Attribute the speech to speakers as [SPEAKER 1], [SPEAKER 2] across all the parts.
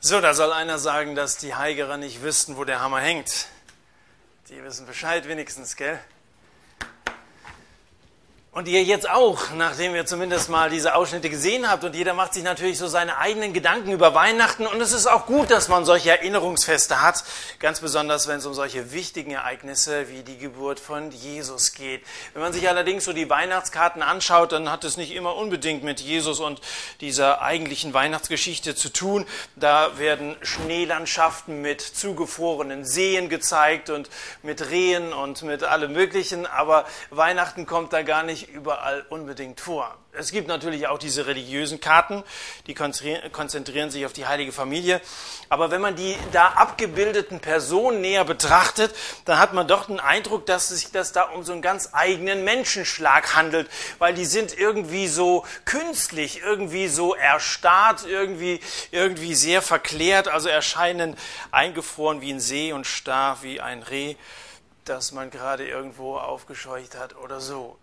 [SPEAKER 1] So, da soll einer sagen, dass die Heigerer nicht wüssten, wo der Hammer hängt. Die wissen Bescheid wenigstens, gell? Und ihr jetzt auch, nachdem ihr zumindest mal diese Ausschnitte gesehen habt und jeder macht sich natürlich so seine eigenen Gedanken über Weihnachten und es ist auch gut, dass man solche Erinnerungsfeste hat, ganz besonders wenn es um solche wichtigen Ereignisse wie die Geburt von Jesus geht. Wenn man sich allerdings so die Weihnachtskarten anschaut, dann hat es nicht immer unbedingt mit Jesus und dieser eigentlichen Weihnachtsgeschichte zu tun. Da werden Schneelandschaften mit zugefrorenen Seen gezeigt und mit Rehen und mit allem Möglichen, aber Weihnachten kommt da gar nicht überall unbedingt vor. Es gibt natürlich auch diese religiösen Karten, die konzentrieren sich auf die heilige Familie. Aber wenn man die da abgebildeten Personen näher betrachtet, dann hat man doch den Eindruck, dass sich das da um so einen ganz eigenen Menschenschlag handelt, weil die sind irgendwie so künstlich, irgendwie so erstarrt, irgendwie, irgendwie sehr verklärt, also erscheinen eingefroren wie ein See und starr wie ein Reh, das man gerade irgendwo aufgescheucht hat oder so.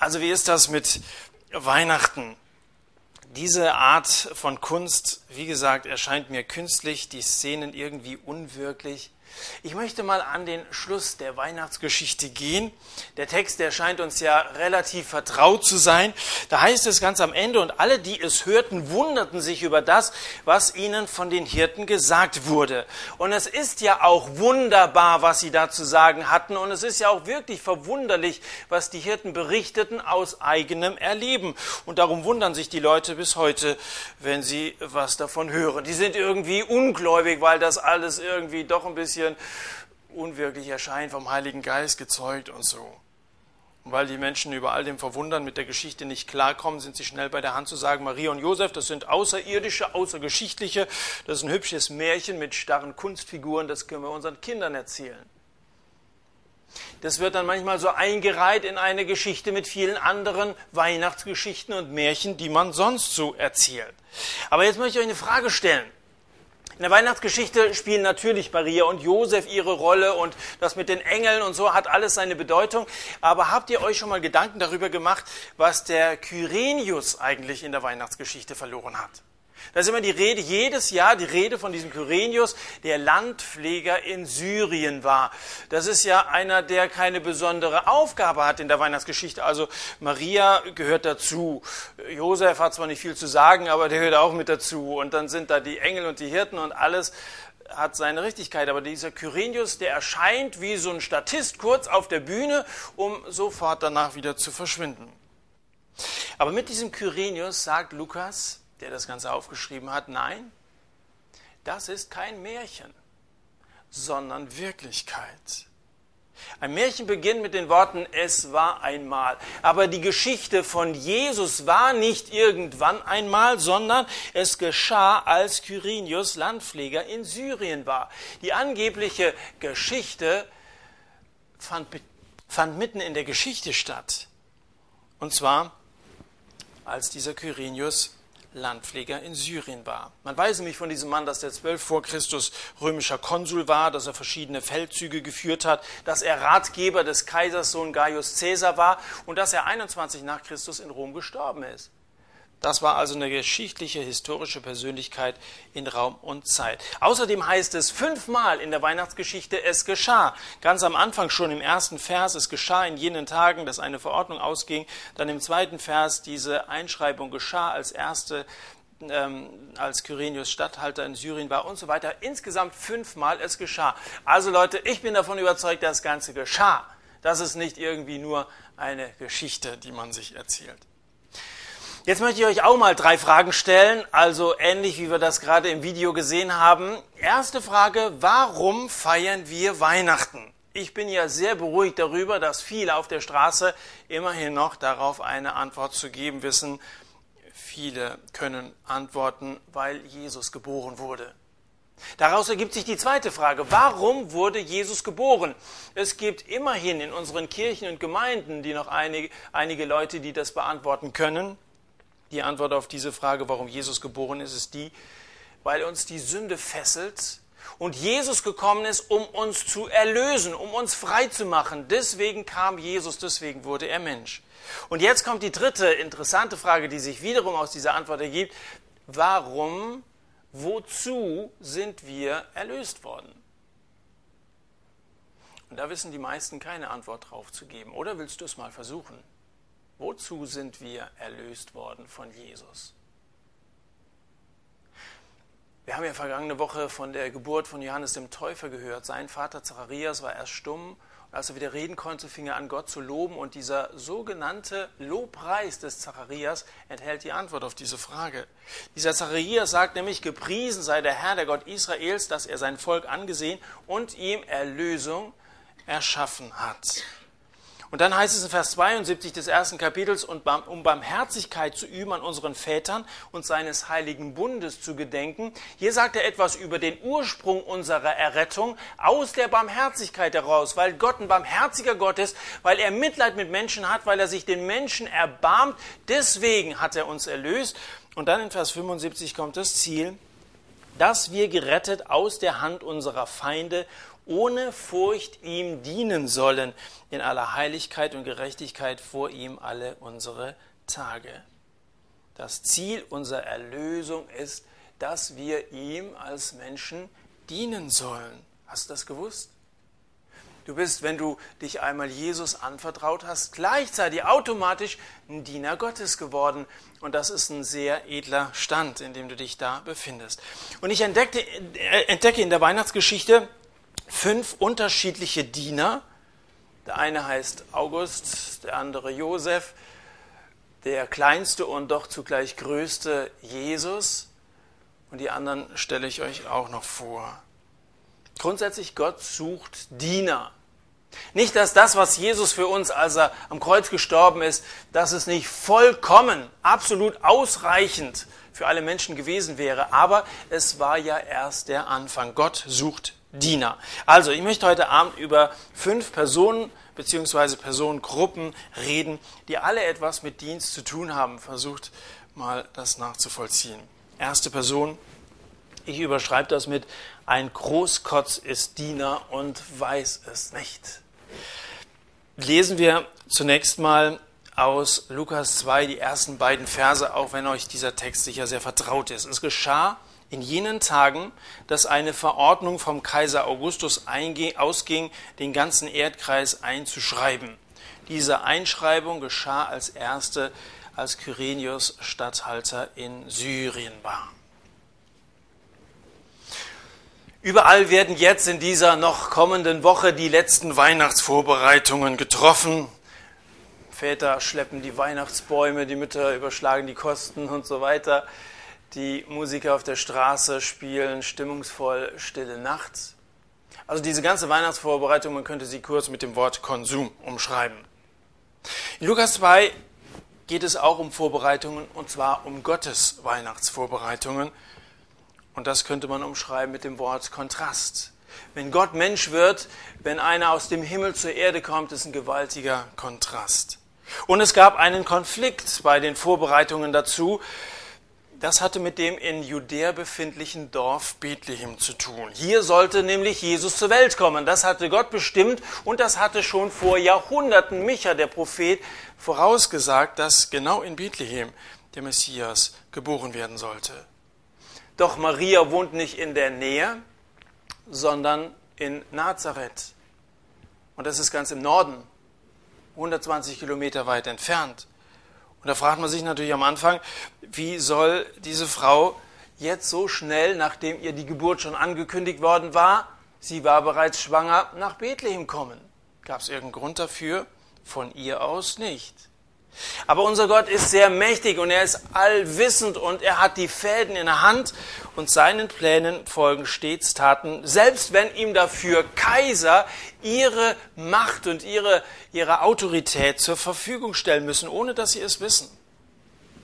[SPEAKER 1] Also wie ist das mit Weihnachten? Diese Art von Kunst, wie gesagt, erscheint mir künstlich, die Szenen irgendwie unwirklich. Ich möchte mal an den Schluss der Weihnachtsgeschichte gehen. Der Text, der scheint uns ja relativ vertraut zu sein. Da heißt es ganz am Ende, und alle, die es hörten, wunderten sich über das, was ihnen von den Hirten gesagt wurde. Und es ist ja auch wunderbar, was sie da zu sagen hatten. Und es ist ja auch wirklich verwunderlich, was die Hirten berichteten aus eigenem Erleben. Und darum wundern sich die Leute bis heute, wenn sie was davon hören. Die sind irgendwie ungläubig, weil das alles irgendwie doch ein bisschen bisschen unwirklich erscheint, vom Heiligen Geist gezeugt und so. Und weil die Menschen über all dem Verwundern mit der Geschichte nicht klarkommen, sind sie schnell bei der Hand zu sagen, Maria und Josef, das sind außerirdische, außergeschichtliche, das ist ein hübsches Märchen mit starren Kunstfiguren, das können wir unseren Kindern erzählen. Das wird dann manchmal so eingereiht in eine Geschichte mit vielen anderen Weihnachtsgeschichten und Märchen, die man sonst so erzählt. Aber jetzt möchte ich euch eine Frage stellen. In der Weihnachtsgeschichte spielen natürlich Maria und Josef ihre Rolle und das mit den Engeln und so hat alles seine Bedeutung. Aber habt ihr euch schon mal Gedanken darüber gemacht, was der Kyrenius eigentlich in der Weihnachtsgeschichte verloren hat? Da ist immer die Rede, jedes Jahr die Rede von diesem Kyrenius, der Landpfleger in Syrien war. Das ist ja einer, der keine besondere Aufgabe hat in der Weihnachtsgeschichte. Also Maria gehört dazu. Josef hat zwar nicht viel zu sagen, aber der gehört auch mit dazu. Und dann sind da die Engel und die Hirten und alles hat seine Richtigkeit. Aber dieser Kyrenius, der erscheint wie so ein Statist kurz auf der Bühne, um sofort danach wieder zu verschwinden. Aber mit diesem Kyrenius sagt Lukas, der das Ganze aufgeschrieben hat, nein, das ist kein Märchen, sondern Wirklichkeit. Ein Märchen beginnt mit den Worten, es war einmal. Aber die Geschichte von Jesus war nicht irgendwann einmal, sondern es geschah, als Kyrenius Landpfleger in Syrien war. Die angebliche Geschichte fand, fand mitten in der Geschichte statt. Und zwar, als dieser Kyrenius Landpfleger in Syrien war. Man weiß nämlich von diesem Mann, dass er zwölf vor Christus römischer Konsul war, dass er verschiedene Feldzüge geführt hat, dass er Ratgeber des Kaisers Sohn Gaius Caesar war und dass er 21 nach Christus in Rom gestorben ist. Das war also eine geschichtliche, historische Persönlichkeit in Raum und Zeit. Außerdem heißt es fünfmal in der Weihnachtsgeschichte, es geschah. Ganz am Anfang schon im ersten Vers, es geschah in jenen Tagen, dass eine Verordnung ausging. Dann im zweiten Vers, diese Einschreibung geschah als erste, ähm, als Kyrenius Statthalter in Syrien war und so weiter. Insgesamt fünfmal es geschah. Also Leute, ich bin davon überzeugt, das Ganze geschah. Das ist nicht irgendwie nur eine Geschichte, die man sich erzählt. Jetzt möchte ich euch auch mal drei Fragen stellen, also ähnlich wie wir das gerade im Video gesehen haben. Erste Frage, warum feiern wir Weihnachten? Ich bin ja sehr beruhigt darüber, dass viele auf der Straße immerhin noch darauf eine Antwort zu geben wissen. Viele können antworten, weil Jesus geboren wurde. Daraus ergibt sich die zweite Frage. Warum wurde Jesus geboren? Es gibt immerhin in unseren Kirchen und Gemeinden, die noch einige, einige Leute, die das beantworten können. Die Antwort auf diese Frage, warum Jesus geboren ist, ist die, weil uns die Sünde fesselt und Jesus gekommen ist, um uns zu erlösen, um uns frei zu machen. Deswegen kam Jesus, deswegen wurde er Mensch. Und jetzt kommt die dritte interessante Frage, die sich wiederum aus dieser Antwort ergibt. Warum wozu sind wir erlöst worden? Und da wissen die meisten keine Antwort drauf zu geben. Oder willst du es mal versuchen? Wozu sind wir erlöst worden von Jesus? Wir haben ja vergangene Woche von der Geburt von Johannes dem Täufer gehört. Sein Vater Zacharias war erst stumm und als er wieder reden konnte, fing er an, Gott zu loben. Und dieser sogenannte Lobpreis des Zacharias enthält die Antwort auf diese Frage. Dieser Zacharias sagt nämlich, gepriesen sei der Herr, der Gott Israels, dass er sein Volk angesehen und ihm Erlösung erschaffen hat. Und dann heißt es in Vers 72 des ersten Kapitels, und um Barmherzigkeit zu üben an unseren Vätern und seines heiligen Bundes zu gedenken. Hier sagt er etwas über den Ursprung unserer Errettung aus der Barmherzigkeit heraus, weil Gott ein barmherziger Gott ist, weil er Mitleid mit Menschen hat, weil er sich den Menschen erbarmt. Deswegen hat er uns erlöst. Und dann in Vers 75 kommt das Ziel, dass wir gerettet aus der Hand unserer Feinde ohne Furcht ihm dienen sollen, in aller Heiligkeit und Gerechtigkeit vor ihm alle unsere Tage. Das Ziel unserer Erlösung ist, dass wir ihm als Menschen dienen sollen. Hast du das gewusst? Du bist, wenn du dich einmal Jesus anvertraut hast, gleichzeitig automatisch ein Diener Gottes geworden. Und das ist ein sehr edler Stand, in dem du dich da befindest. Und ich äh, entdecke in der Weihnachtsgeschichte fünf unterschiedliche Diener. Der eine heißt August, der andere Josef, der kleinste und doch zugleich größte Jesus und die anderen stelle ich euch auch noch vor. Grundsätzlich, Gott sucht Diener. Nicht, dass das, was Jesus für uns, als er am Kreuz gestorben ist, dass es nicht vollkommen, absolut ausreichend für alle Menschen gewesen wäre, aber es war ja erst der Anfang. Gott sucht Diener. Also, ich möchte heute Abend über fünf Personen bzw. Personengruppen reden, die alle etwas mit Dienst zu tun haben. Versucht mal das nachzuvollziehen. Erste Person, ich überschreibe das mit, ein Großkotz ist Diener und weiß es nicht. Lesen wir zunächst mal aus Lukas 2 die ersten beiden Verse, auch wenn euch dieser Text sicher sehr vertraut ist. Es geschah, in jenen Tagen, dass eine Verordnung vom Kaiser Augustus ausging, den ganzen Erdkreis einzuschreiben. Diese Einschreibung geschah als erste, als Kyrenius Statthalter in Syrien war. Überall werden jetzt in dieser noch kommenden Woche die letzten Weihnachtsvorbereitungen getroffen. Väter schleppen die Weihnachtsbäume, die Mütter überschlagen die Kosten und so weiter. Die Musiker auf der Straße spielen stimmungsvoll Stille Nacht. Also diese ganze Weihnachtsvorbereitung, man könnte sie kurz mit dem Wort Konsum umschreiben. In Lukas 2 geht es auch um Vorbereitungen und zwar um Gottes Weihnachtsvorbereitungen. Und das könnte man umschreiben mit dem Wort Kontrast. Wenn Gott Mensch wird, wenn einer aus dem Himmel zur Erde kommt, ist ein gewaltiger Kontrast. Und es gab einen Konflikt bei den Vorbereitungen dazu. Das hatte mit dem in Judäa befindlichen Dorf Bethlehem zu tun. Hier sollte nämlich Jesus zur Welt kommen. Das hatte Gott bestimmt und das hatte schon vor Jahrhunderten Micha, der Prophet, vorausgesagt, dass genau in Bethlehem der Messias geboren werden sollte. Doch Maria wohnt nicht in der Nähe, sondern in Nazareth. Und das ist ganz im Norden, 120 Kilometer weit entfernt. Da fragt man sich natürlich am Anfang, wie soll diese Frau jetzt so schnell, nachdem ihr die Geburt schon angekündigt worden war, sie war bereits schwanger, nach Bethlehem kommen? Gab es irgendeinen Grund dafür? Von ihr aus nicht. Aber unser Gott ist sehr mächtig und er ist allwissend und er hat die Fäden in der Hand und seinen Plänen folgen stets Taten, selbst wenn ihm dafür Kaiser ihre Macht und ihre, ihre Autorität zur Verfügung stellen müssen, ohne dass sie es wissen.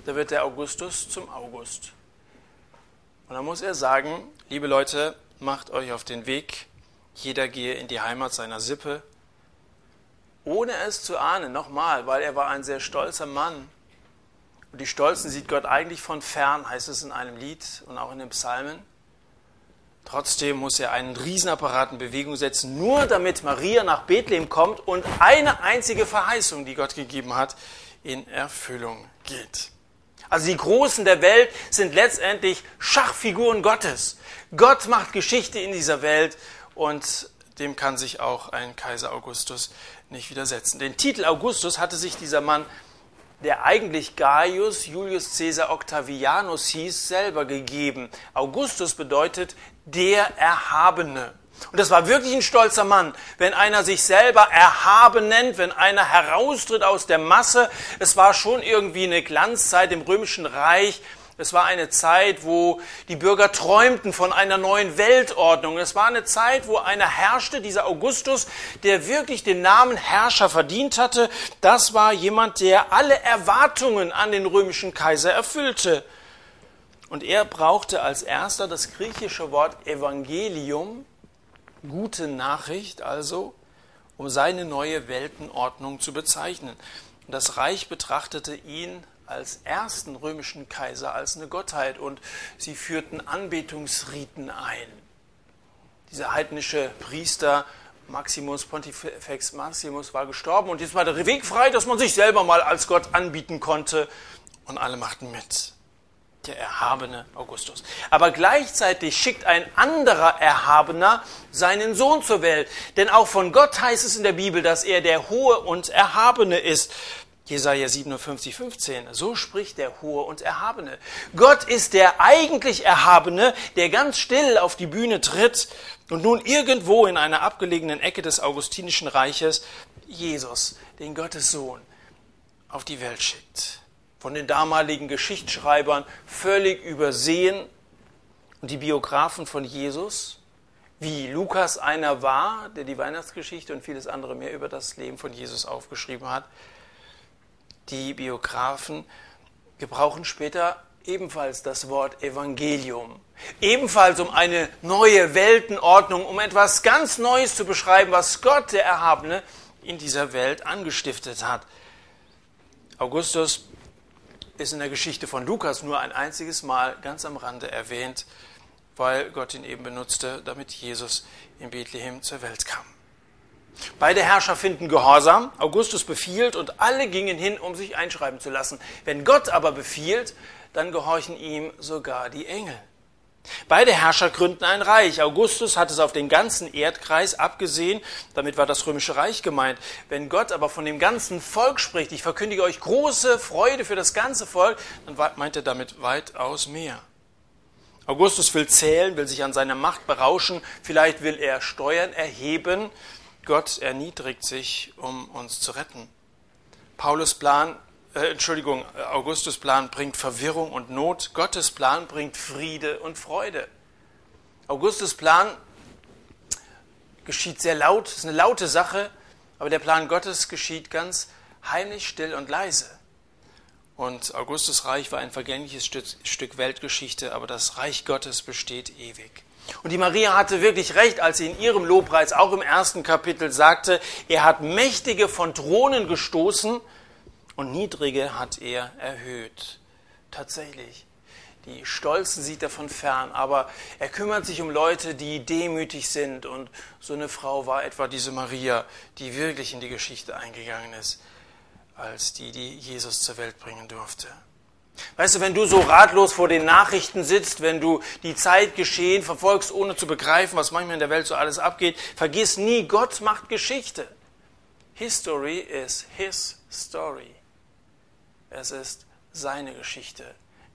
[SPEAKER 1] Da wird der Augustus zum August. Und dann muss er sagen, liebe Leute, macht euch auf den Weg, jeder gehe in die Heimat seiner Sippe, ohne es zu ahnen, nochmal, weil er war ein sehr stolzer Mann. Und die Stolzen sieht Gott eigentlich von fern, heißt es in einem Lied und auch in den Psalmen. Trotzdem muss er einen Riesenapparat in Bewegung setzen, nur damit Maria nach Bethlehem kommt und eine einzige Verheißung, die Gott gegeben hat, in Erfüllung geht. Also die Großen der Welt sind letztendlich Schachfiguren Gottes. Gott macht Geschichte in dieser Welt und dem kann sich auch ein Kaiser Augustus nicht widersetzen. Den Titel Augustus hatte sich dieser Mann, der eigentlich Gaius Julius Caesar Octavianus hieß, selber gegeben. Augustus bedeutet der Erhabene. Und das war wirklich ein stolzer Mann, wenn einer sich selber erhaben nennt, wenn einer heraustritt aus der Masse. Es war schon irgendwie eine Glanzzeit im römischen Reich. Es war eine Zeit, wo die Bürger träumten von einer neuen Weltordnung. Es war eine Zeit, wo einer herrschte, dieser Augustus, der wirklich den Namen Herrscher verdient hatte. Das war jemand, der alle Erwartungen an den römischen Kaiser erfüllte. Und er brauchte als erster das griechische Wort Evangelium, gute Nachricht also, um seine neue Weltenordnung zu bezeichnen. Und das Reich betrachtete ihn als ersten römischen Kaiser als eine Gottheit und sie führten Anbetungsriten ein. Dieser heidnische Priester Maximus Pontifex Maximus war gestorben und jetzt war der Weg frei, dass man sich selber mal als Gott anbieten konnte und alle machten mit der erhabene Augustus. Aber gleichzeitig schickt ein anderer Erhabener seinen Sohn zur Welt. Denn auch von Gott heißt es in der Bibel, dass er der Hohe und Erhabene ist. Jesaja 57, 15. So spricht der Hohe und Erhabene. Gott ist der eigentlich Erhabene, der ganz still auf die Bühne tritt und nun irgendwo in einer abgelegenen Ecke des Augustinischen Reiches Jesus, den Gottes Sohn, auf die Welt schickt von den damaligen Geschichtsschreibern völlig übersehen. Und die Biografen von Jesus, wie Lukas einer war, der die Weihnachtsgeschichte und vieles andere mehr über das Leben von Jesus aufgeschrieben hat, die Biografen gebrauchen später ebenfalls das Wort Evangelium. Ebenfalls um eine neue Weltenordnung, um etwas ganz Neues zu beschreiben, was Gott, der Erhabene, in dieser Welt angestiftet hat. Augustus ist in der Geschichte von Lukas nur ein einziges Mal ganz am Rande erwähnt, weil Gott ihn eben benutzte, damit Jesus in Bethlehem zur Welt kam. Beide Herrscher finden Gehorsam. Augustus befiehlt und alle gingen hin, um sich einschreiben zu lassen. Wenn Gott aber befiehlt, dann gehorchen ihm sogar die Engel. Beide Herrscher gründen ein Reich. Augustus hat es auf den ganzen Erdkreis abgesehen, damit war das römische Reich gemeint. Wenn Gott aber von dem ganzen Volk spricht, ich verkündige euch große Freude für das ganze Volk, dann meint er damit weitaus mehr. Augustus will zählen, will sich an seiner Macht berauschen, vielleicht will er Steuern erheben. Gott erniedrigt sich, um uns zu retten. Paulus Plan äh, Entschuldigung, Augustus Plan bringt Verwirrung und Not, Gottes Plan bringt Friede und Freude. Augustus Plan geschieht sehr laut, ist eine laute Sache, aber der Plan Gottes geschieht ganz heimlich, still und leise. Und Augustus Reich war ein vergängliches Stück Weltgeschichte, aber das Reich Gottes besteht ewig. Und die Maria hatte wirklich recht, als sie in ihrem Lobpreis auch im ersten Kapitel sagte, er hat Mächtige von Thronen gestoßen und Niedrige hat er erhöht. Tatsächlich. Die Stolzen sieht er von fern, aber er kümmert sich um Leute, die demütig sind. Und so eine Frau war etwa diese Maria, die wirklich in die Geschichte eingegangen ist, als die, die Jesus zur Welt bringen durfte. Weißt du, wenn du so ratlos vor den Nachrichten sitzt, wenn du die Zeit geschehen verfolgst, ohne zu begreifen, was manchmal in der Welt so alles abgeht, vergiss nie, Gott macht Geschichte. History is his story. Es ist seine Geschichte.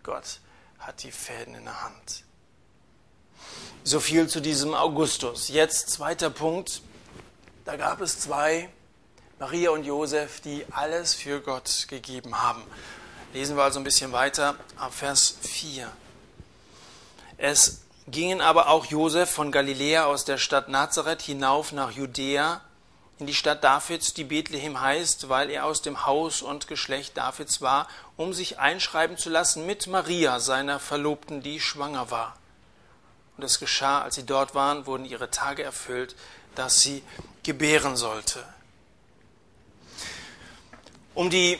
[SPEAKER 1] Gott hat die Fäden in der Hand. So viel zu diesem Augustus. Jetzt zweiter Punkt. Da gab es zwei, Maria und Josef, die alles für Gott gegeben haben. Lesen wir also ein bisschen weiter ab Vers 4. Es gingen aber auch Josef von Galiläa aus der Stadt Nazareth hinauf nach Judäa in die Stadt Davids, die Bethlehem heißt, weil er aus dem Haus und Geschlecht Davids war, um sich einschreiben zu lassen mit Maria, seiner Verlobten, die schwanger war. Und es geschah, als sie dort waren, wurden ihre Tage erfüllt, dass sie gebären sollte. Um die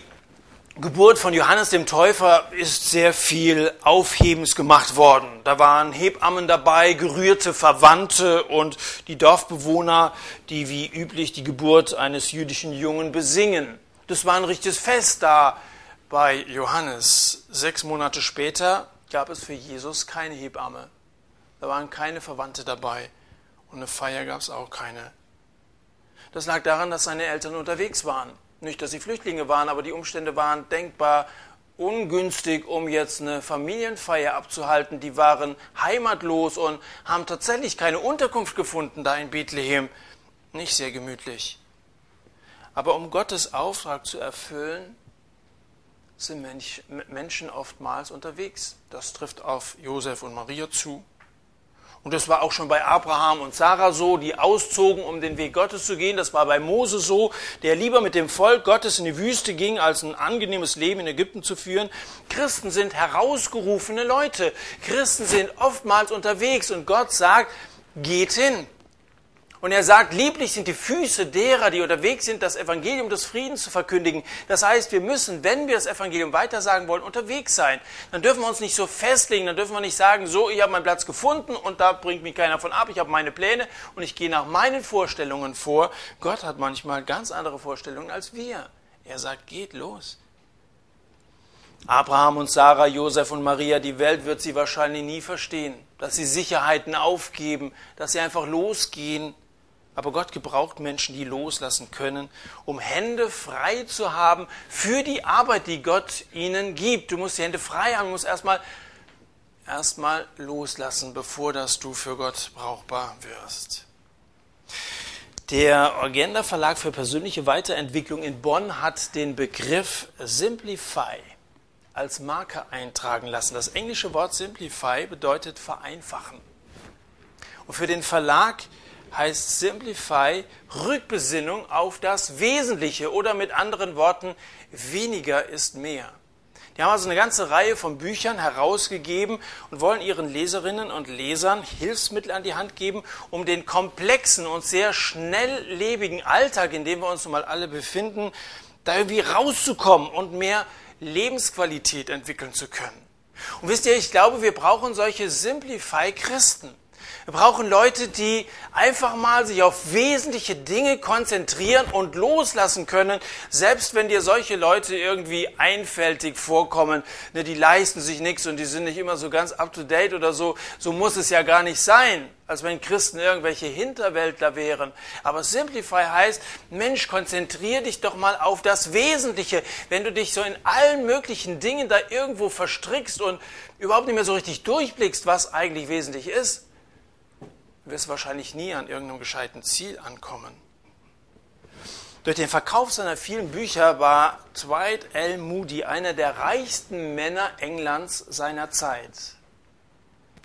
[SPEAKER 1] Geburt von Johannes dem Täufer ist sehr viel Aufhebens gemacht worden. Da waren Hebammen dabei, gerührte Verwandte und die Dorfbewohner, die wie üblich die Geburt eines jüdischen Jungen besingen. Das war ein richtiges Fest da. bei Johannes. Sechs Monate später gab es für Jesus keine Hebamme. Da waren keine Verwandte dabei und eine Feier gab es auch keine. Das lag daran, dass seine Eltern unterwegs waren. Nicht, dass sie Flüchtlinge waren, aber die Umstände waren denkbar ungünstig, um jetzt eine Familienfeier abzuhalten. Die waren heimatlos und haben tatsächlich keine Unterkunft gefunden da in Bethlehem. Nicht sehr gemütlich. Aber um Gottes Auftrag zu erfüllen, sind Menschen oftmals unterwegs. Das trifft auf Josef und Maria zu. Und das war auch schon bei Abraham und Sarah so, die auszogen, um den Weg Gottes zu gehen. Das war bei Mose so, der lieber mit dem Volk Gottes in die Wüste ging, als ein angenehmes Leben in Ägypten zu führen. Christen sind herausgerufene Leute. Christen sind oftmals unterwegs und Gott sagt, geht hin. Und er sagt, lieblich sind die Füße derer, die unterwegs sind, das Evangelium des Friedens zu verkündigen. Das heißt, wir müssen, wenn wir das Evangelium weitersagen wollen, unterwegs sein. Dann dürfen wir uns nicht so festlegen, dann dürfen wir nicht sagen, so, ich habe meinen Platz gefunden und da bringt mich keiner von ab, ich habe meine Pläne und ich gehe nach meinen Vorstellungen vor. Gott hat manchmal ganz andere Vorstellungen als wir. Er sagt, geht los. Abraham und Sarah, Josef und Maria, die Welt wird sie wahrscheinlich nie verstehen, dass sie Sicherheiten aufgeben, dass sie einfach losgehen aber Gott gebraucht Menschen, die loslassen können, um Hände frei zu haben für die Arbeit, die Gott ihnen gibt. Du musst die Hände frei haben, du musst erstmal erstmal loslassen, bevor dass du für Gott brauchbar wirst. Der Agenda Verlag für persönliche Weiterentwicklung in Bonn hat den Begriff Simplify als Marke eintragen lassen. Das englische Wort Simplify bedeutet vereinfachen. Und für den Verlag heißt Simplify Rückbesinnung auf das Wesentliche oder mit anderen Worten, weniger ist mehr. Die haben also eine ganze Reihe von Büchern herausgegeben und wollen ihren Leserinnen und Lesern Hilfsmittel an die Hand geben, um den komplexen und sehr schnelllebigen Alltag, in dem wir uns nun mal alle befinden, da irgendwie rauszukommen und mehr Lebensqualität entwickeln zu können. Und wisst ihr, ich glaube, wir brauchen solche Simplify-Christen. Wir brauchen Leute, die einfach mal sich auf wesentliche Dinge konzentrieren und loslassen können, selbst wenn dir solche Leute irgendwie einfältig vorkommen, ne, die leisten sich nichts und die sind nicht immer so ganz up-to-date oder so. So muss es ja gar nicht sein, als wenn Christen irgendwelche Hinterwäldler wären. Aber Simplify heißt, Mensch, konzentriere dich doch mal auf das Wesentliche. Wenn du dich so in allen möglichen Dingen da irgendwo verstrickst und überhaupt nicht mehr so richtig durchblickst, was eigentlich wesentlich ist, wirst wahrscheinlich nie an irgendeinem gescheiten Ziel ankommen. Durch den Verkauf seiner vielen Bücher war Dwight L. Moody einer der reichsten Männer Englands seiner Zeit.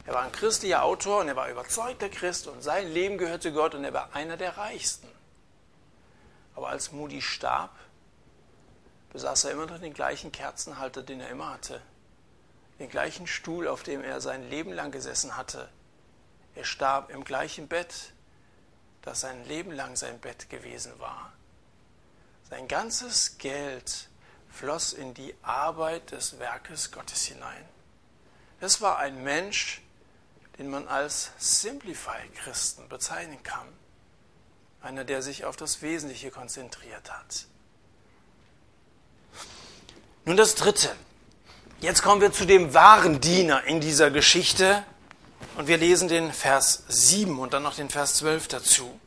[SPEAKER 1] Er war ein christlicher Autor und er war überzeugter Christ und sein Leben gehörte Gott und er war einer der reichsten. Aber als Moody starb, besaß er immer noch den gleichen Kerzenhalter, den er immer hatte, den gleichen Stuhl, auf dem er sein Leben lang gesessen hatte, er starb im gleichen Bett, das sein Leben lang sein Bett gewesen war. Sein ganzes Geld floss in die Arbeit des Werkes Gottes hinein. Es war ein Mensch, den man als Simplify-Christen bezeichnen kann. Einer, der sich auf das Wesentliche konzentriert hat. Nun das Dritte. Jetzt kommen wir zu dem wahren Diener in dieser Geschichte, und wir lesen den Vers 7 und dann noch den Vers 12 dazu.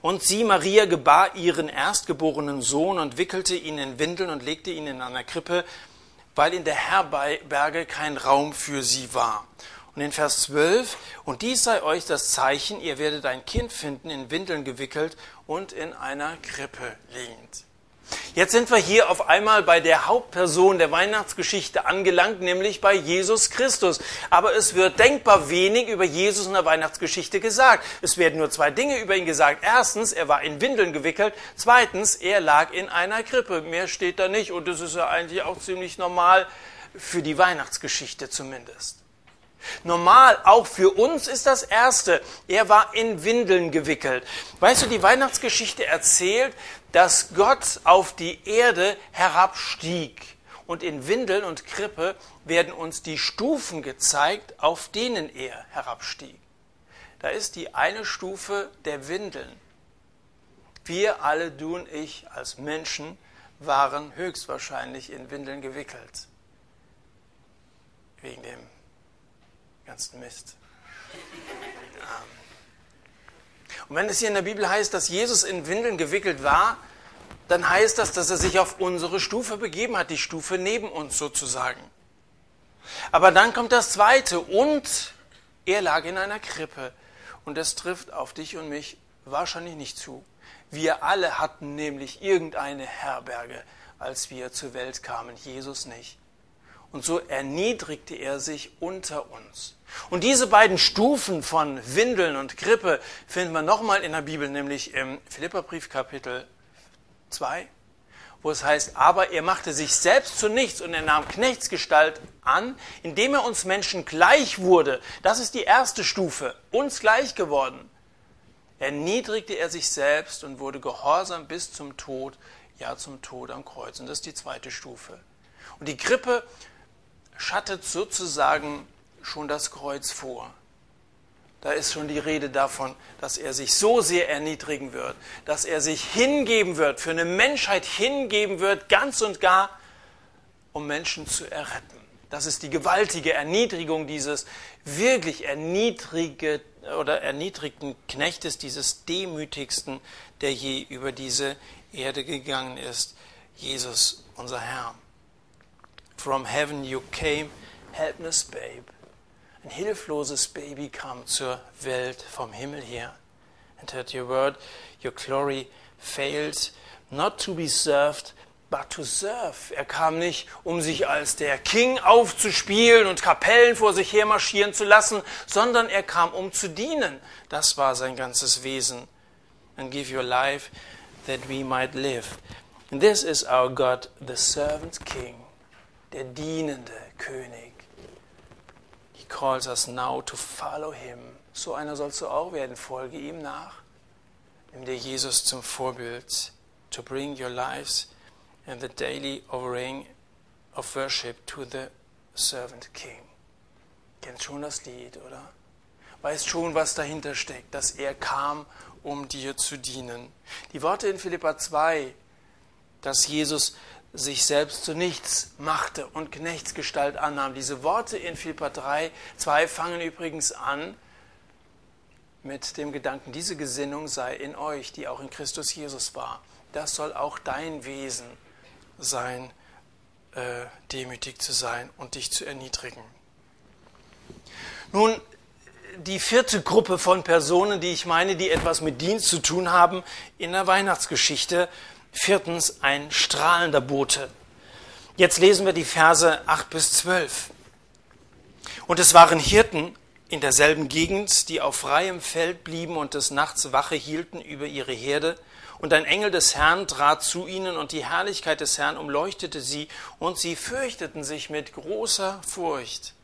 [SPEAKER 1] Und sie, Maria, gebar ihren erstgeborenen Sohn und wickelte ihn in Windeln und legte ihn in einer Krippe, weil in der Herberge kein Raum für sie war. Und in Vers 12, und dies sei euch das Zeichen, ihr werdet ein Kind finden, in Windeln gewickelt und in einer Krippe liegend. Jetzt sind wir hier auf einmal bei der Hauptperson der Weihnachtsgeschichte angelangt, nämlich bei Jesus Christus. Aber es wird denkbar wenig über Jesus in der Weihnachtsgeschichte gesagt. Es werden nur zwei Dinge über ihn gesagt. Erstens, er war in Windeln gewickelt. Zweitens, er lag in einer Krippe. Mehr steht da nicht und das ist ja eigentlich auch ziemlich normal für die Weihnachtsgeschichte zumindest. Normal, auch für uns ist das Erste. Er war in Windeln gewickelt. Weißt du, die Weihnachtsgeschichte erzählt, dass Gott auf die Erde herabstieg. Und in Windeln und Krippe werden uns die Stufen gezeigt, auf denen er herabstieg. Da ist die eine Stufe der Windeln. Wir alle, du und ich als Menschen, waren höchstwahrscheinlich in Windeln gewickelt. Wegen dem ganzen Mist. Und wenn es hier in der Bibel heißt, dass Jesus in Windeln gewickelt war, dann heißt das, dass er sich auf unsere Stufe begeben hat, die Stufe neben uns sozusagen. Aber dann kommt das Zweite und er lag in einer Krippe. Und das trifft auf dich und mich wahrscheinlich nicht zu. Wir alle hatten nämlich irgendeine Herberge, als wir zur Welt kamen, Jesus nicht. Und so erniedrigte er sich unter uns. Und diese beiden Stufen von Windeln und Krippe finden wir nochmal in der Bibel, nämlich im Philipperbrief Kapitel 2, wo es heißt, aber er machte sich selbst zu nichts und er nahm Knechtsgestalt an, indem er uns Menschen gleich wurde. Das ist die erste Stufe, uns gleich geworden. Erniedrigte er sich selbst und wurde gehorsam bis zum Tod, ja zum Tod am Kreuz. Und das ist die zweite Stufe. Und die Krippe schattet sozusagen schon das Kreuz vor. Da ist schon die Rede davon, dass er sich so sehr erniedrigen wird, dass er sich hingeben wird, für eine Menschheit hingeben wird, ganz und gar, um Menschen zu erretten. Das ist die gewaltige Erniedrigung dieses wirklich erniedrige oder erniedrigten Knechtes, dieses demütigsten, der je über diese Erde gegangen ist, Jesus, unser Herr. From heaven you came, helpless babe. Ein hilfloses Baby kam zur Welt vom Himmel her. And at your word, your glory failed not to be served, but to serve. Er kam nicht, um sich als der King aufzuspielen und Kapellen vor sich her marschieren zu lassen, sondern er kam, um zu dienen. Das war sein ganzes Wesen. And give your life that we might live. And this is our God, the servant King der dienende König. He calls us now to follow him. So einer sollst du auch werden, folge ihm nach. Nimm dir Jesus zum Vorbild, to bring your lives and the daily offering of worship to the servant king. Kennt schon das Lied, oder? Weißt schon, was dahinter steckt, dass er kam, um dir zu dienen. Die Worte in Philippa 2, dass Jesus sich selbst zu nichts machte und Knechtsgestalt annahm. Diese Worte in Philippa 3, 2 fangen übrigens an mit dem Gedanken, diese Gesinnung sei in euch, die auch in Christus Jesus war. Das soll auch dein Wesen sein, äh, demütig zu sein und dich zu erniedrigen. Nun, die vierte Gruppe von Personen, die ich meine, die etwas mit Dienst zu tun haben in der Weihnachtsgeschichte, Viertens ein strahlender Bote. Jetzt lesen wir die Verse 8 bis 12. Und es waren Hirten in derselben Gegend, die auf freiem Feld blieben und des Nachts Wache hielten über ihre Herde. Und ein Engel des Herrn trat zu ihnen, und die Herrlichkeit des Herrn umleuchtete sie, und sie fürchteten sich mit großer Furcht.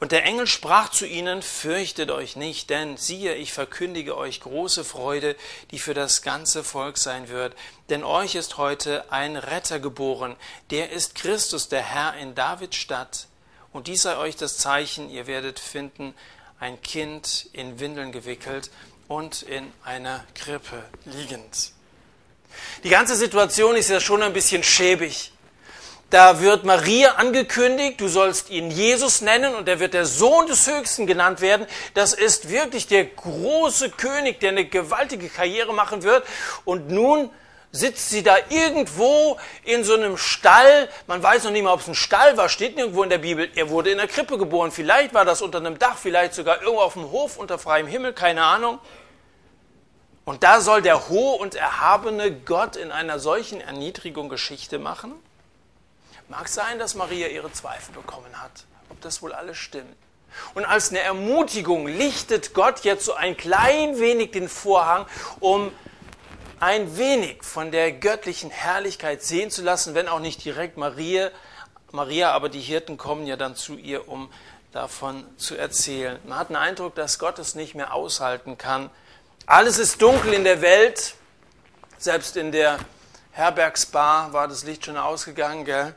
[SPEAKER 1] Und der Engel sprach zu ihnen, fürchtet euch nicht, denn siehe, ich verkündige euch große Freude, die für das ganze Volk sein wird. Denn euch ist heute ein Retter geboren, der ist Christus, der Herr in Davids Stadt. Und dies sei euch das Zeichen, ihr werdet finden, ein Kind in Windeln gewickelt und in einer Krippe liegend. Die ganze Situation ist ja schon ein bisschen schäbig. Da wird Maria angekündigt, du sollst ihn Jesus nennen und er wird der Sohn des Höchsten genannt werden. Das ist wirklich der große König, der eine gewaltige Karriere machen wird. Und nun sitzt sie da irgendwo in so einem Stall. Man weiß noch nicht mal, ob es ein Stall war, steht nirgendwo in der Bibel. Er wurde in der Krippe geboren. Vielleicht war das unter einem Dach, vielleicht sogar irgendwo auf dem Hof unter freiem Himmel, keine Ahnung. Und da soll der hohe und erhabene Gott in einer solchen Erniedrigung Geschichte machen? Mag sein, dass Maria ihre Zweifel bekommen hat, ob das wohl alles stimmt. Und als eine Ermutigung lichtet Gott jetzt so ein klein wenig den Vorhang, um ein wenig von der göttlichen Herrlichkeit sehen zu lassen, wenn auch nicht direkt Maria, Maria, aber die Hirten kommen ja dann zu ihr, um davon zu erzählen. Man hat den Eindruck, dass Gott es nicht mehr aushalten kann. Alles ist dunkel in der Welt, selbst in der Herbergsbar war das Licht schon ausgegangen, gell?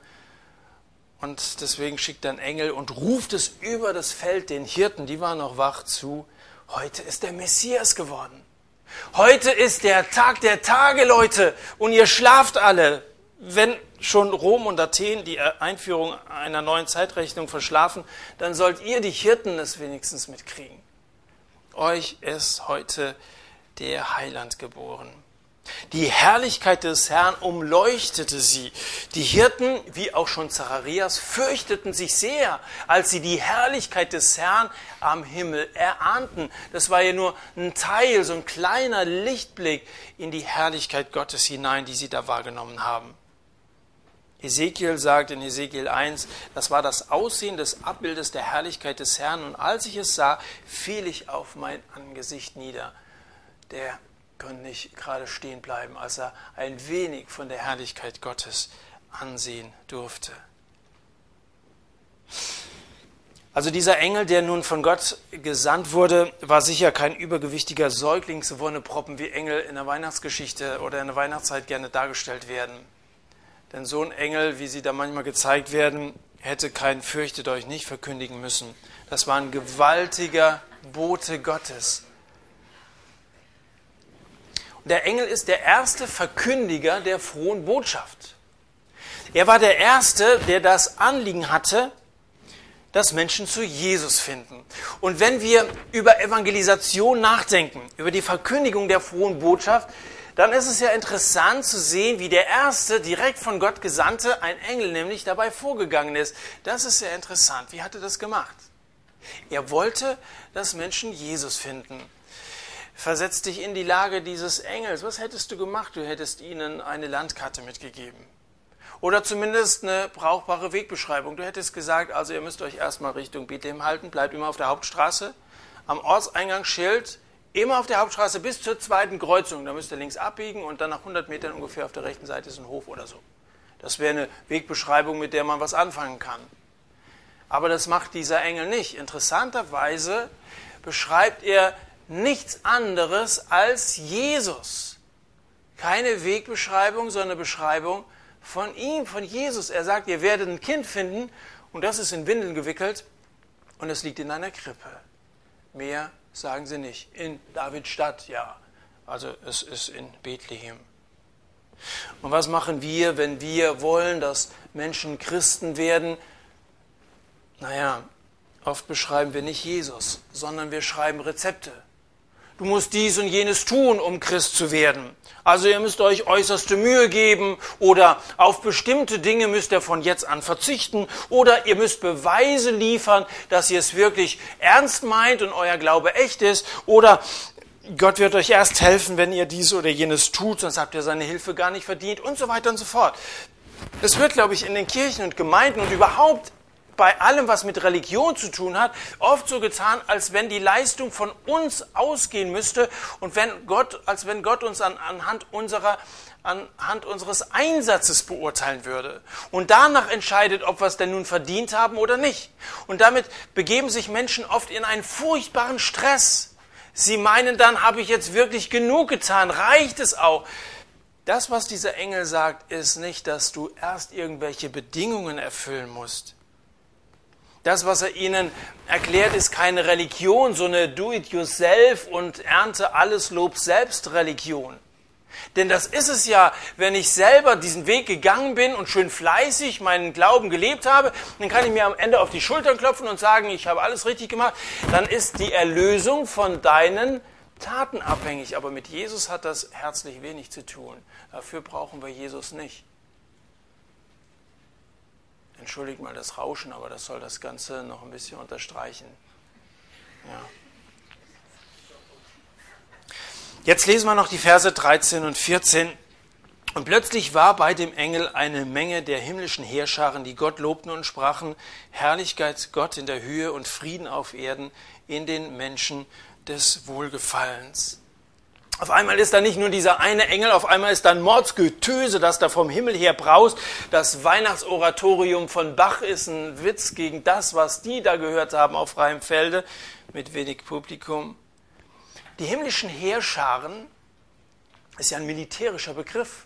[SPEAKER 1] Und deswegen schickt einen Engel und ruft es über das Feld den Hirten, die waren noch wach zu. Heute ist der Messias geworden. Heute ist der Tag der Tage, Leute. Und ihr schlaft alle. wenn schon Rom und Athen die Einführung einer neuen Zeitrechnung verschlafen, dann sollt ihr die Hirten es wenigstens mitkriegen. Euch ist heute der Heiland geboren. Die Herrlichkeit des Herrn umleuchtete sie. Die Hirten, wie auch schon Zacharias, fürchteten sich sehr, als sie die Herrlichkeit des Herrn am Himmel erahnten. Das war ja nur ein Teil, so ein kleiner Lichtblick in die Herrlichkeit Gottes hinein, die sie da wahrgenommen haben. Ezekiel sagt in Ezekiel 1, das war das Aussehen des Abbildes der Herrlichkeit des Herrn, und als ich es sah, fiel ich auf mein Angesicht nieder. Der konnte nicht gerade stehen bleiben, als er ein wenig von der Herrlichkeit Gottes ansehen durfte. Also dieser Engel, der nun von Gott gesandt wurde, war sicher kein übergewichtiger Säuglingswonneproppen, wie Engel in der Weihnachtsgeschichte oder in der Weihnachtszeit gerne dargestellt werden. Denn so ein Engel, wie sie da manchmal gezeigt werden, hätte kein Fürchtet euch nicht verkündigen müssen. Das war ein gewaltiger Bote Gottes. Der Engel ist der erste Verkündiger der frohen Botschaft. Er war der Erste, der das Anliegen hatte, dass Menschen zu Jesus finden. Und wenn wir über Evangelisation nachdenken, über die Verkündigung der frohen Botschaft, dann ist es ja interessant zu sehen, wie der erste direkt von Gott gesandte, ein Engel nämlich, dabei vorgegangen ist. Das ist sehr interessant. Wie hat er das gemacht? Er wollte, dass Menschen Jesus finden. Versetz dich in die Lage dieses Engels. Was hättest du gemacht? Du hättest ihnen eine Landkarte mitgegeben. Oder zumindest eine brauchbare Wegbeschreibung. Du hättest gesagt, also ihr müsst euch erstmal Richtung Bethlehem halten, bleibt immer auf der Hauptstraße. Am Ortseingangsschild immer auf der Hauptstraße bis zur zweiten Kreuzung. Da müsst ihr links abbiegen und dann nach 100 Metern ungefähr auf der rechten Seite ist ein Hof oder so. Das wäre eine Wegbeschreibung, mit der man was anfangen kann. Aber das macht dieser Engel nicht. Interessanterweise beschreibt er nichts anderes als Jesus. Keine Wegbeschreibung, sondern Beschreibung von ihm, von Jesus. Er sagt, ihr werdet ein Kind finden und das ist in Windeln gewickelt und es liegt in einer Krippe. Mehr sagen sie nicht. In Davids Stadt, ja. Also es ist in Bethlehem. Und was machen wir, wenn wir wollen, dass Menschen Christen werden? Naja, oft beschreiben wir nicht Jesus, sondern wir schreiben Rezepte du musst dies und jenes tun, um Christ zu werden. Also ihr müsst euch äußerste Mühe geben oder auf bestimmte Dinge müsst ihr von jetzt an verzichten oder ihr müsst Beweise liefern, dass ihr es wirklich ernst meint und euer Glaube echt ist oder Gott wird euch erst helfen, wenn ihr dies oder jenes tut, sonst habt ihr seine Hilfe gar nicht verdient und so weiter und so fort. Es wird, glaube ich, in den Kirchen und Gemeinden und überhaupt bei allem, was mit Religion zu tun hat, oft so getan, als wenn die Leistung von uns ausgehen müsste und wenn Gott, als wenn Gott uns an, anhand unserer anhand unseres Einsatzes beurteilen würde und danach entscheidet, ob wir es denn nun verdient haben oder nicht. Und damit begeben sich Menschen oft in einen furchtbaren Stress. Sie meinen dann, habe ich jetzt wirklich genug getan? Reicht es auch? Das, was dieser Engel sagt, ist nicht, dass du erst irgendwelche Bedingungen erfüllen musst. Das, was er ihnen erklärt, ist keine Religion, so eine Do-it-yourself und ernte alles Lob selbst Religion. Denn das ist es ja, wenn ich selber diesen Weg gegangen bin und schön fleißig meinen Glauben gelebt habe, dann kann ich mir am Ende auf die Schultern klopfen und sagen, ich habe alles richtig gemacht. Dann ist die Erlösung von deinen Taten abhängig. Aber mit Jesus hat das herzlich wenig zu tun. Dafür brauchen wir Jesus nicht. Entschuldigt mal das Rauschen, aber das soll das Ganze noch ein bisschen unterstreichen. Ja. Jetzt lesen wir noch die Verse 13 und 14. Und plötzlich war bei dem Engel eine Menge der himmlischen Heerscharen, die Gott lobten und sprachen, Herrlichkeit Gott in der Höhe und Frieden auf Erden in den Menschen des Wohlgefallens. Auf einmal ist da nicht nur dieser eine Engel, auf einmal ist da ein Mordsgetöse, das da vom Himmel her braust. Das Weihnachtsoratorium von Bach ist ein Witz gegen das, was die da gehört haben auf freiem Felde mit wenig Publikum. Die himmlischen Heerscharen ist ja ein militärischer Begriff.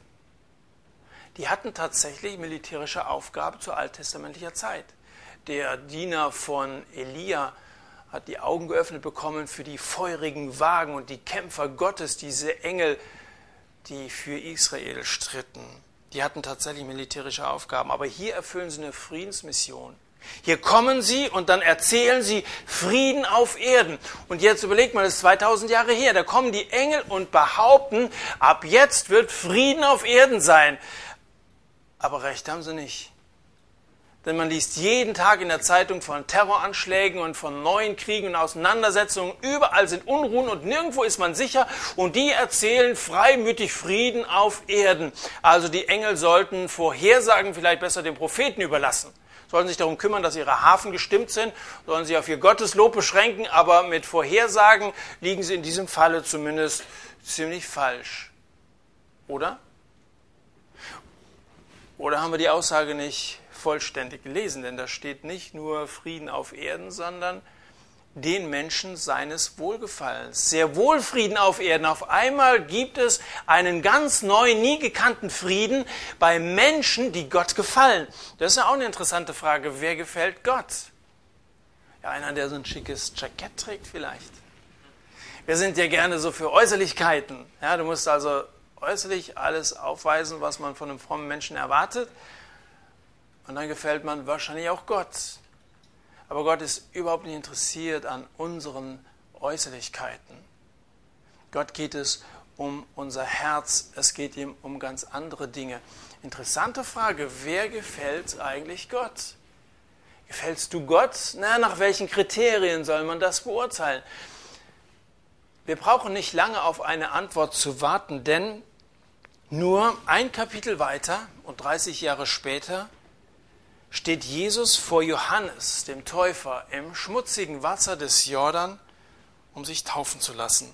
[SPEAKER 1] Die hatten tatsächlich militärische Aufgabe zur alttestamentlicher Zeit. Der Diener von Elia, hat die Augen geöffnet bekommen für die feurigen Wagen und die Kämpfer Gottes, diese Engel, die für Israel stritten. Die hatten tatsächlich militärische Aufgaben, aber hier erfüllen sie eine Friedensmission. Hier kommen sie und dann erzählen sie Frieden auf Erden. Und jetzt überlegt mal, das ist 2000 Jahre her, da kommen die Engel und behaupten, ab jetzt wird Frieden auf Erden sein. Aber recht haben sie nicht. Denn man liest jeden Tag in der Zeitung von Terroranschlägen und von neuen Kriegen und Auseinandersetzungen. Überall sind Unruhen und nirgendwo ist man sicher. Und die erzählen freimütig Frieden auf Erden. Also die Engel sollten Vorhersagen vielleicht besser den Propheten überlassen. Sollen sich darum kümmern, dass ihre Hafen gestimmt sind, sollen sich auf ihr Gotteslob beschränken, aber mit Vorhersagen liegen sie in diesem Falle zumindest ziemlich falsch. Oder? Oder haben wir die Aussage nicht vollständig gelesen, denn da steht nicht nur Frieden auf Erden, sondern den Menschen seines Wohlgefallens. Sehr wohl Frieden auf Erden. Auf einmal gibt es einen ganz neuen, nie gekannten Frieden bei Menschen, die Gott gefallen. Das ist ja auch eine interessante Frage. Wer gefällt Gott? Ja, einer, der so ein schickes Jackett trägt vielleicht. Wir sind ja gerne so für Äußerlichkeiten. Ja, du musst also äußerlich alles aufweisen, was man von einem frommen Menschen erwartet. Und dann gefällt man wahrscheinlich auch Gott. Aber Gott ist überhaupt nicht interessiert an unseren Äußerlichkeiten. Gott geht es um unser Herz, es geht ihm um ganz andere Dinge. Interessante Frage, wer gefällt eigentlich Gott? Gefällst du Gott? Na, nach welchen Kriterien soll man das beurteilen? Wir brauchen nicht lange auf eine Antwort zu warten, denn nur ein Kapitel weiter und 30 Jahre später steht Jesus vor Johannes, dem Täufer, im schmutzigen Wasser des Jordan, um sich taufen zu lassen.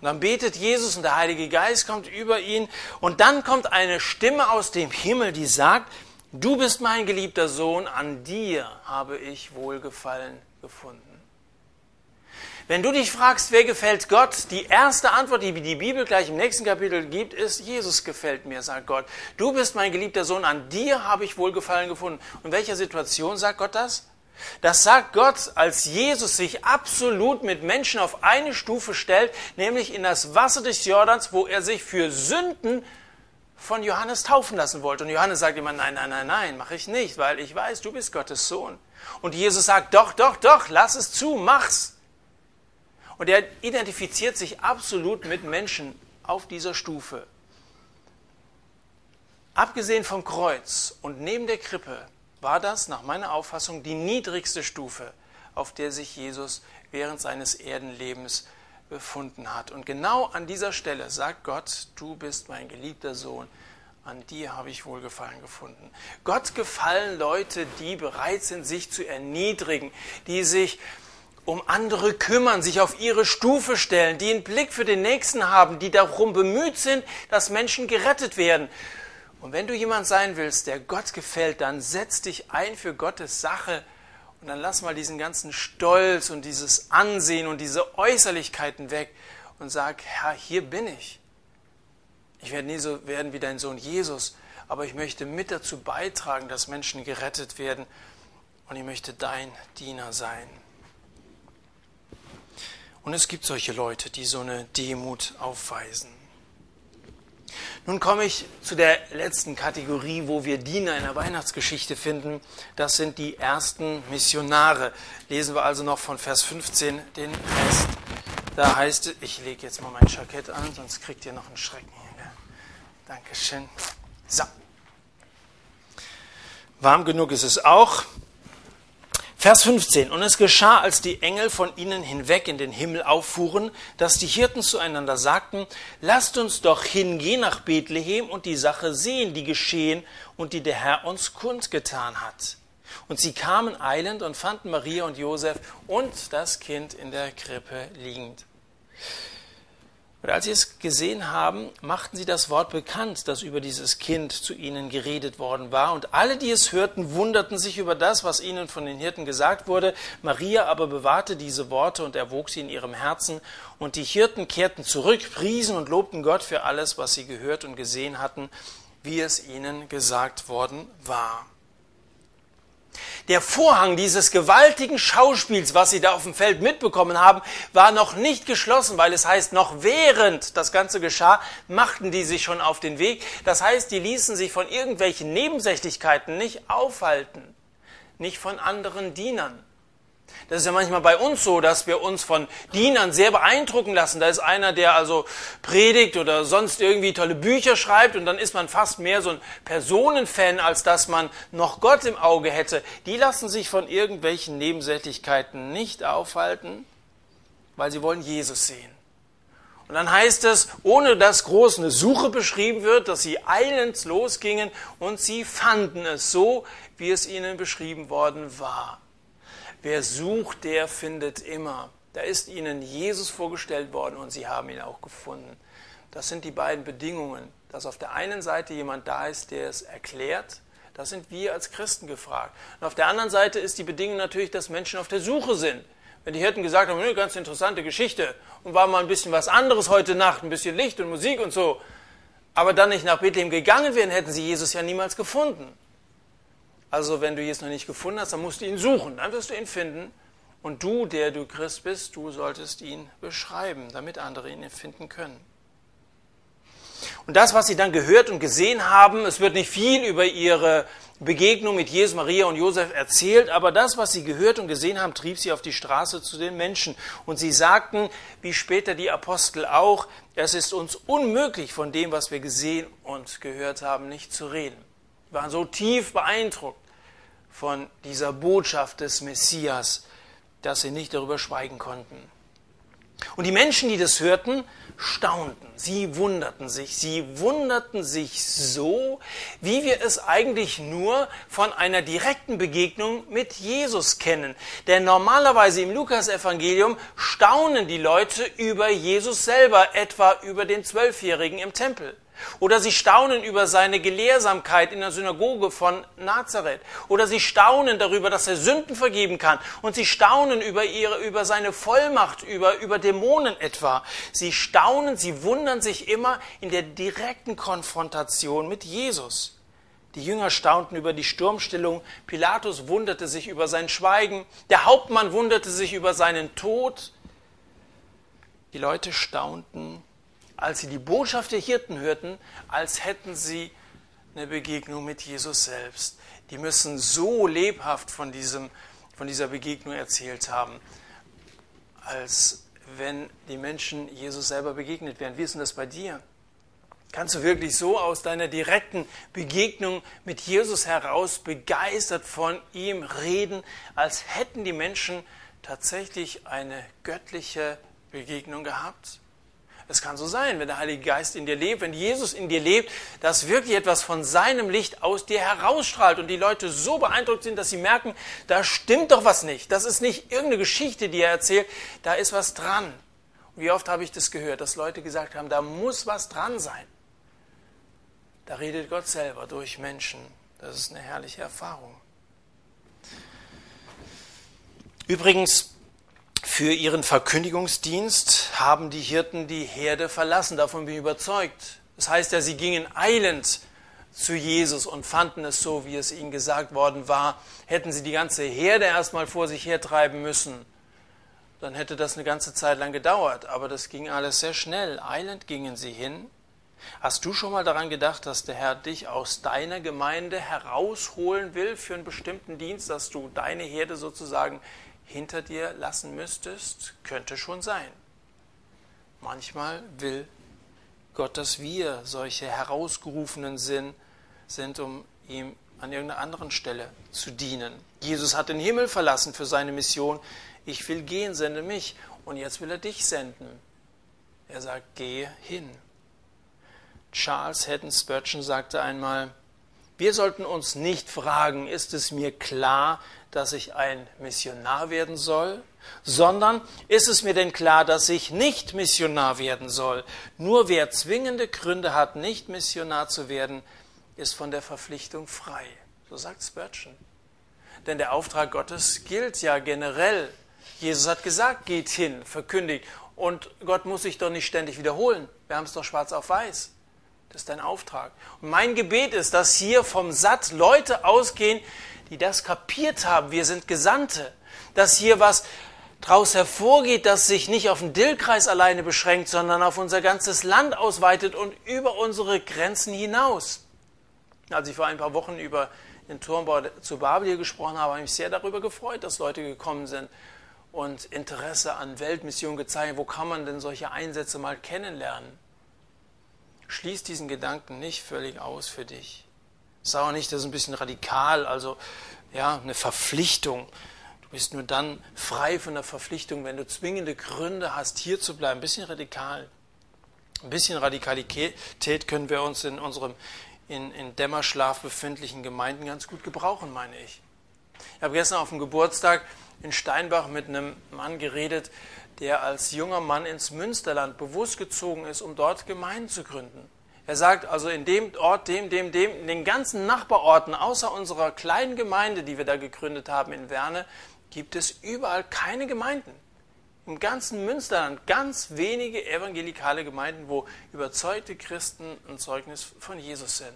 [SPEAKER 1] Und dann betet Jesus und der Heilige Geist kommt über ihn und dann kommt eine Stimme aus dem Himmel, die sagt, du bist mein geliebter Sohn, an dir habe ich Wohlgefallen gefunden. Wenn du dich fragst, wer gefällt Gott, die erste Antwort, die die Bibel gleich im nächsten Kapitel gibt, ist, Jesus gefällt mir, sagt Gott. Du bist mein geliebter Sohn, an dir habe ich Wohlgefallen gefunden. Und in welcher Situation sagt Gott das? Das sagt Gott, als Jesus sich absolut mit Menschen auf eine Stufe stellt, nämlich in das Wasser des Jordans, wo er sich für Sünden von Johannes taufen lassen wollte. Und Johannes sagt immer, nein, nein, nein, nein, mache ich nicht, weil ich weiß, du bist Gottes Sohn. Und Jesus sagt, doch, doch, doch, lass es zu, mach's. Und er identifiziert sich absolut mit Menschen auf dieser Stufe. Abgesehen vom Kreuz und neben der Krippe war das nach meiner Auffassung die niedrigste Stufe, auf der sich Jesus während seines Erdenlebens befunden hat. Und genau an dieser Stelle sagt Gott, du bist mein geliebter Sohn, an dir habe ich Wohlgefallen gefunden. Gott gefallen Leute, die bereit sind, sich zu erniedrigen, die sich um andere kümmern, sich auf ihre Stufe stellen, die einen Blick für den Nächsten haben, die darum bemüht sind, dass Menschen gerettet werden. Und wenn du jemand sein willst, der Gott gefällt, dann setz dich ein für Gottes Sache und dann lass mal diesen ganzen Stolz und dieses Ansehen und diese Äußerlichkeiten weg und sag, Herr, hier bin ich. Ich werde nie so werden wie dein Sohn Jesus, aber ich möchte mit dazu beitragen, dass Menschen gerettet werden und ich möchte dein Diener sein. Und es gibt solche Leute, die so eine Demut aufweisen. Nun komme ich zu der letzten Kategorie, wo wir Diener in der Weihnachtsgeschichte finden. Das sind die ersten Missionare. Lesen wir also noch von Vers 15 den Rest. Da heißt es, ich lege jetzt mal mein Jackett an, sonst kriegt ihr noch einen Schrecken hier. Dankeschön. So. Warm genug ist es auch. Vers 15. Und es geschah, als die Engel von ihnen hinweg in den Himmel auffuhren, dass die Hirten zueinander sagten, lasst uns doch hingehen nach Bethlehem und die Sache sehen, die geschehen und die der Herr uns kundgetan hat. Und sie kamen eilend und fanden Maria und Josef und das Kind in der Krippe liegend. Und als sie es gesehen haben, machten sie das Wort bekannt, das über dieses Kind zu ihnen geredet worden war. Und alle, die es hörten, wunderten sich über das, was ihnen von den Hirten gesagt wurde. Maria aber bewahrte diese Worte und erwog sie in ihrem Herzen. Und die Hirten kehrten zurück, priesen und lobten Gott für alles, was sie gehört und gesehen hatten, wie es ihnen gesagt worden war. Der Vorhang dieses gewaltigen Schauspiels, was sie da auf dem Feld mitbekommen haben, war noch nicht geschlossen, weil es heißt, noch während das Ganze geschah, machten die sich schon auf den Weg. Das heißt, die ließen sich von irgendwelchen Nebensächlichkeiten nicht aufhalten, nicht von anderen Dienern. Das ist ja manchmal bei uns so, dass wir uns von Dienern sehr beeindrucken lassen. Da ist einer, der also predigt oder sonst irgendwie tolle Bücher schreibt und dann ist man fast mehr so ein Personenfan, als dass man noch Gott im Auge hätte. Die lassen sich von irgendwelchen Nebensächlichkeiten nicht aufhalten, weil sie wollen Jesus sehen. Und dann heißt es, ohne dass groß eine Suche beschrieben wird, dass sie eilends losgingen und sie fanden es so, wie es ihnen beschrieben worden war. Wer sucht, der findet immer. Da ist ihnen Jesus vorgestellt worden und sie haben ihn auch gefunden. Das sind die beiden Bedingungen, dass auf der einen Seite jemand da ist, der es erklärt. Da sind wir als Christen gefragt. Und auf der anderen Seite ist die Bedingung natürlich, dass Menschen auf der Suche sind. Wenn die Hirten gesagt haben, eine ganz interessante Geschichte und war mal ein bisschen was anderes heute Nacht, ein bisschen Licht und Musik und so, aber dann nicht nach Bethlehem gegangen wären, hätten sie Jesus ja niemals gefunden. Also wenn du Jesus noch nicht gefunden hast, dann musst du ihn suchen, dann wirst du ihn finden. Und du, der du Christ bist, du solltest ihn beschreiben, damit andere ihn finden können. Und das, was sie dann gehört und gesehen haben, es wird nicht viel über ihre Begegnung mit Jesus, Maria und Josef erzählt, aber das, was sie gehört und gesehen haben, trieb sie auf die Straße zu den Menschen. Und sie sagten, wie später die Apostel auch, es ist uns unmöglich, von dem, was wir gesehen und gehört haben, nicht zu reden. Sie waren so tief beeindruckt von dieser Botschaft des Messias, dass sie nicht darüber schweigen konnten. Und die Menschen, die das hörten, staunten, sie wunderten sich, sie wunderten sich so, wie wir es eigentlich nur von einer direkten Begegnung mit Jesus kennen. Denn normalerweise im Lukasevangelium staunen die Leute über Jesus selber, etwa über den Zwölfjährigen im Tempel. Oder sie staunen über seine Gelehrsamkeit in der Synagoge von Nazareth. Oder sie staunen darüber, dass er Sünden vergeben kann. Und sie staunen über, ihre, über seine Vollmacht, über, über Dämonen etwa. Sie staunen, sie wundern sich immer in der direkten Konfrontation mit Jesus. Die Jünger staunten über die Sturmstillung. Pilatus wunderte sich über sein Schweigen. Der Hauptmann wunderte sich über seinen Tod. Die Leute staunten als sie die Botschaft der Hirten hörten, als hätten sie eine Begegnung mit Jesus selbst. Die müssen so lebhaft von, diesem, von dieser Begegnung erzählt haben, als wenn die Menschen Jesus selber begegnet wären. Wie ist denn das bei dir? Kannst du wirklich so aus deiner direkten Begegnung mit Jesus heraus begeistert von ihm reden, als hätten die Menschen tatsächlich eine göttliche Begegnung gehabt? Es kann so sein, wenn der Heilige Geist in dir lebt, wenn Jesus in dir lebt, dass wirklich etwas von seinem Licht aus dir herausstrahlt und die Leute so beeindruckt sind, dass sie merken, da stimmt doch was nicht. Das ist nicht irgendeine Geschichte, die er erzählt, da ist was dran. Und wie oft habe ich das gehört, dass Leute gesagt haben, da muss was dran sein. Da redet Gott selber durch Menschen. Das ist eine herrliche Erfahrung. Übrigens, für ihren Verkündigungsdienst haben die Hirten die Herde verlassen, davon bin ich überzeugt. Das heißt ja, sie gingen eilend zu Jesus und fanden es so, wie es ihnen gesagt worden war. Hätten sie die ganze Herde erstmal vor sich hertreiben müssen, dann hätte das eine ganze Zeit lang gedauert. Aber das ging alles sehr schnell. Eilend gingen sie hin. Hast du schon mal daran gedacht, dass der Herr dich aus deiner Gemeinde herausholen will für einen bestimmten Dienst, dass du deine Herde sozusagen hinter dir lassen müsstest, könnte schon sein. Manchmal will Gott, dass wir solche herausgerufenen sind, sind, um ihm an irgendeiner anderen Stelle zu dienen. Jesus hat den Himmel verlassen für seine Mission. Ich will gehen, sende mich. Und jetzt will er dich senden. Er sagt, gehe hin. Charles Haddon Spurgeon sagte einmal, wir sollten uns nicht fragen, ist es mir klar, dass ich ein Missionar werden soll, sondern ist es mir denn klar, dass ich nicht Missionar werden soll? Nur wer zwingende Gründe hat, nicht Missionar zu werden, ist von der Verpflichtung frei. So sagt Spurgeon. Denn der Auftrag Gottes gilt ja generell. Jesus hat gesagt, geht hin, verkündigt. Und Gott muss sich doch nicht ständig wiederholen. Wir haben es doch schwarz auf weiß. Das ist dein Auftrag. Und mein Gebet ist, dass hier vom Satt Leute ausgehen, die das kapiert haben, wir sind Gesandte, dass hier was daraus hervorgeht, das sich nicht auf den Dillkreis alleine beschränkt, sondern auf unser ganzes Land ausweitet und über unsere Grenzen hinaus. Als ich vor ein paar Wochen über den Turmbau zu Babel gesprochen habe, habe ich mich sehr darüber gefreut, dass Leute gekommen sind und Interesse an Weltmissionen gezeigt. Wo kann man denn solche Einsätze mal kennenlernen? Schließ diesen Gedanken nicht völlig aus für dich. Sag auch nicht, das ist ein bisschen radikal, also ja, eine Verpflichtung. Du bist nur dann frei von der Verpflichtung, wenn du zwingende Gründe hast, hier zu bleiben. Ein bisschen radikal. Ein bisschen Radikalität können wir uns in unserem in, in Dämmerschlaf befindlichen Gemeinden ganz gut gebrauchen, meine ich. Ich habe gestern auf dem Geburtstag in Steinbach mit einem Mann geredet, der als junger Mann ins Münsterland bewusst gezogen ist, um dort Gemeinden zu gründen. Er sagt also in dem Ort, dem, dem, dem, in den ganzen Nachbarorten, außer unserer kleinen Gemeinde, die wir da gegründet haben in Werne, gibt es überall keine Gemeinden. Im ganzen Münsterland ganz wenige evangelikale Gemeinden, wo überzeugte Christen ein Zeugnis von Jesus sind.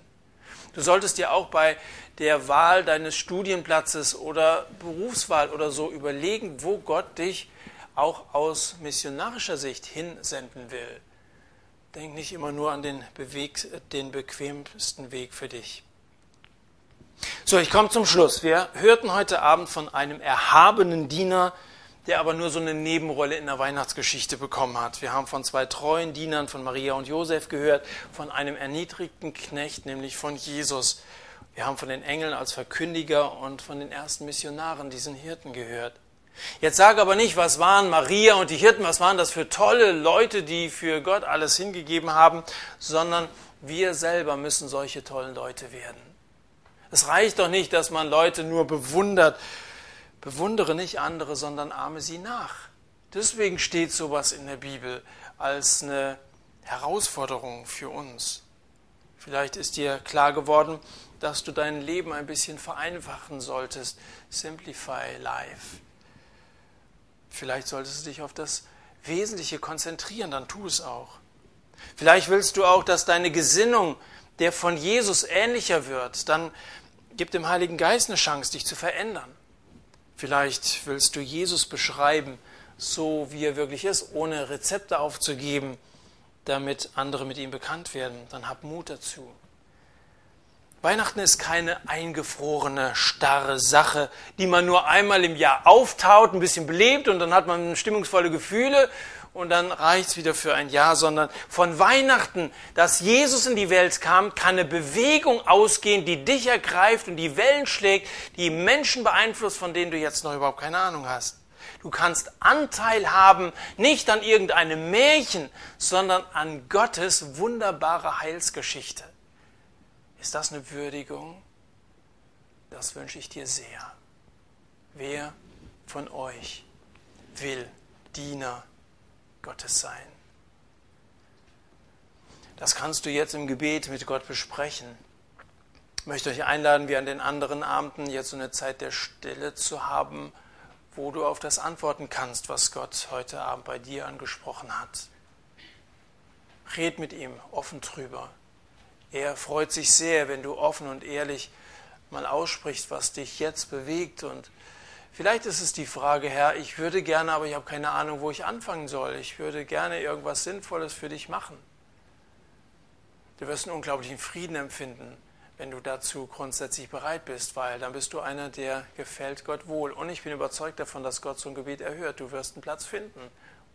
[SPEAKER 1] Du solltest dir auch bei der Wahl deines Studienplatzes oder Berufswahl oder so überlegen, wo Gott dich auch aus missionarischer Sicht hinsenden will. Denk nicht immer nur an den, Beweg, den bequemsten Weg für dich. So, ich komme zum Schluss. Wir hörten heute Abend von einem erhabenen Diener, der aber nur so eine Nebenrolle in der Weihnachtsgeschichte bekommen hat. Wir haben von zwei treuen Dienern von Maria und Josef gehört, von einem erniedrigten Knecht, nämlich von Jesus. Wir haben von den Engeln als Verkündiger und von den ersten Missionaren, diesen Hirten, gehört. Jetzt sage aber nicht, was waren Maria und die Hirten, was waren das für tolle Leute, die für Gott alles hingegeben haben, sondern wir selber müssen solche tollen Leute werden. Es reicht doch nicht, dass man Leute nur bewundert, Bewundere nicht andere, sondern ahme sie nach. Deswegen steht sowas in der Bibel als eine Herausforderung für uns. Vielleicht ist dir klar geworden, dass du dein Leben ein bisschen vereinfachen solltest. Simplify life. Vielleicht solltest du dich auf das Wesentliche konzentrieren, dann tu es auch. Vielleicht willst du auch, dass deine Gesinnung der von Jesus ähnlicher wird. Dann gib dem Heiligen Geist eine Chance, dich zu verändern. Vielleicht willst du Jesus beschreiben, so wie er wirklich ist, ohne Rezepte aufzugeben, damit andere mit ihm bekannt werden. Dann hab Mut dazu. Weihnachten ist keine eingefrorene, starre Sache, die man nur einmal im Jahr auftaut, ein bisschen belebt und dann hat man stimmungsvolle Gefühle und dann reicht es wieder für ein Jahr, sondern von Weihnachten, dass Jesus in die Welt kam, kann eine Bewegung ausgehen, die dich ergreift und die Wellen schlägt, die Menschen beeinflusst, von denen du jetzt noch überhaupt keine Ahnung hast. Du kannst Anteil haben, nicht an irgendeinem Märchen, sondern an Gottes wunderbare Heilsgeschichte. Ist das eine Würdigung? Das wünsche ich dir sehr. Wer von euch will Diener Gottes sein. Das kannst du jetzt im Gebet mit Gott besprechen. Ich möchte euch einladen, wie an den anderen Abenden, jetzt so eine Zeit der Stille zu haben, wo du auf das antworten kannst, was Gott heute Abend bei dir angesprochen hat. Red mit ihm offen drüber. Er freut sich sehr, wenn du offen und ehrlich mal aussprichst, was dich jetzt bewegt und Vielleicht ist es die Frage, Herr, ich würde gerne, aber ich habe keine Ahnung, wo ich anfangen soll. Ich würde gerne irgendwas Sinnvolles für dich machen. Du wirst einen unglaublichen Frieden empfinden, wenn du dazu grundsätzlich bereit bist, weil dann bist du einer, der gefällt Gott wohl. Und ich bin überzeugt davon, dass Gott so ein Gebet erhört. Du wirst einen Platz finden,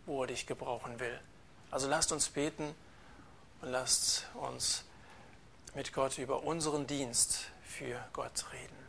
[SPEAKER 1] wo er dich gebrauchen will. Also lasst uns beten und lasst uns mit Gott über unseren Dienst für Gott reden.